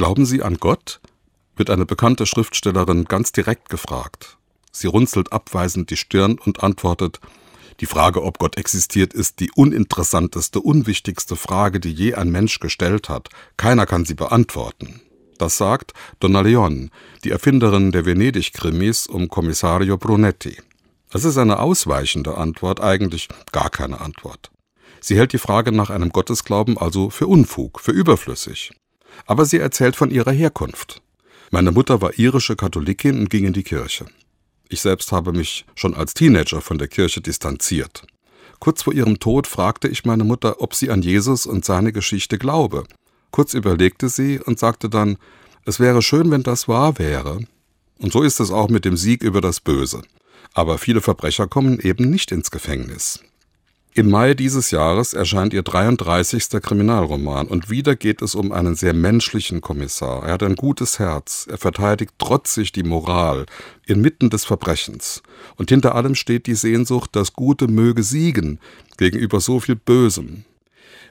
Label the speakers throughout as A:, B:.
A: Glauben Sie an Gott? wird eine bekannte Schriftstellerin ganz direkt gefragt. Sie runzelt abweisend die Stirn und antwortet Die Frage, ob Gott existiert, ist die uninteressanteste, unwichtigste Frage, die je ein Mensch gestellt hat. Keiner kann sie beantworten. Das sagt Donna Leon, die Erfinderin der Venedig-Krimis um Kommissario Brunetti. Es ist eine ausweichende Antwort, eigentlich gar keine Antwort. Sie hält die Frage nach einem Gottesglauben also für Unfug, für überflüssig. Aber sie erzählt von ihrer Herkunft. Meine Mutter war irische Katholikin und ging in die Kirche. Ich selbst habe mich schon als Teenager von der Kirche distanziert. Kurz vor ihrem Tod fragte ich meine Mutter, ob sie an Jesus und seine Geschichte glaube. Kurz überlegte sie und sagte dann, es wäre schön, wenn das wahr wäre. Und so ist es auch mit dem Sieg über das Böse. Aber viele Verbrecher kommen eben nicht ins Gefängnis. Im Mai dieses Jahres erscheint ihr 33. Kriminalroman und wieder geht es um einen sehr menschlichen Kommissar. Er hat ein gutes Herz, er verteidigt trotzig die Moral inmitten des Verbrechens. Und hinter allem steht die Sehnsucht, das Gute möge siegen gegenüber so viel Bösem.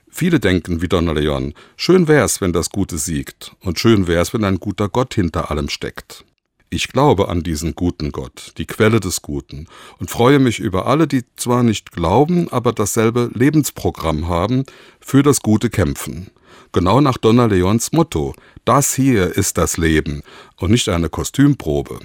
A: Viele denken wie Donna Leon, schön wär's, wenn das Gute siegt, und schön wär's, wenn ein guter Gott hinter allem steckt. Ich glaube an diesen guten Gott, die Quelle des Guten, und freue mich über alle, die zwar nicht glauben, aber dasselbe Lebensprogramm haben, für das Gute kämpfen. Genau nach Donna Leons Motto, das hier ist das Leben und nicht eine Kostümprobe.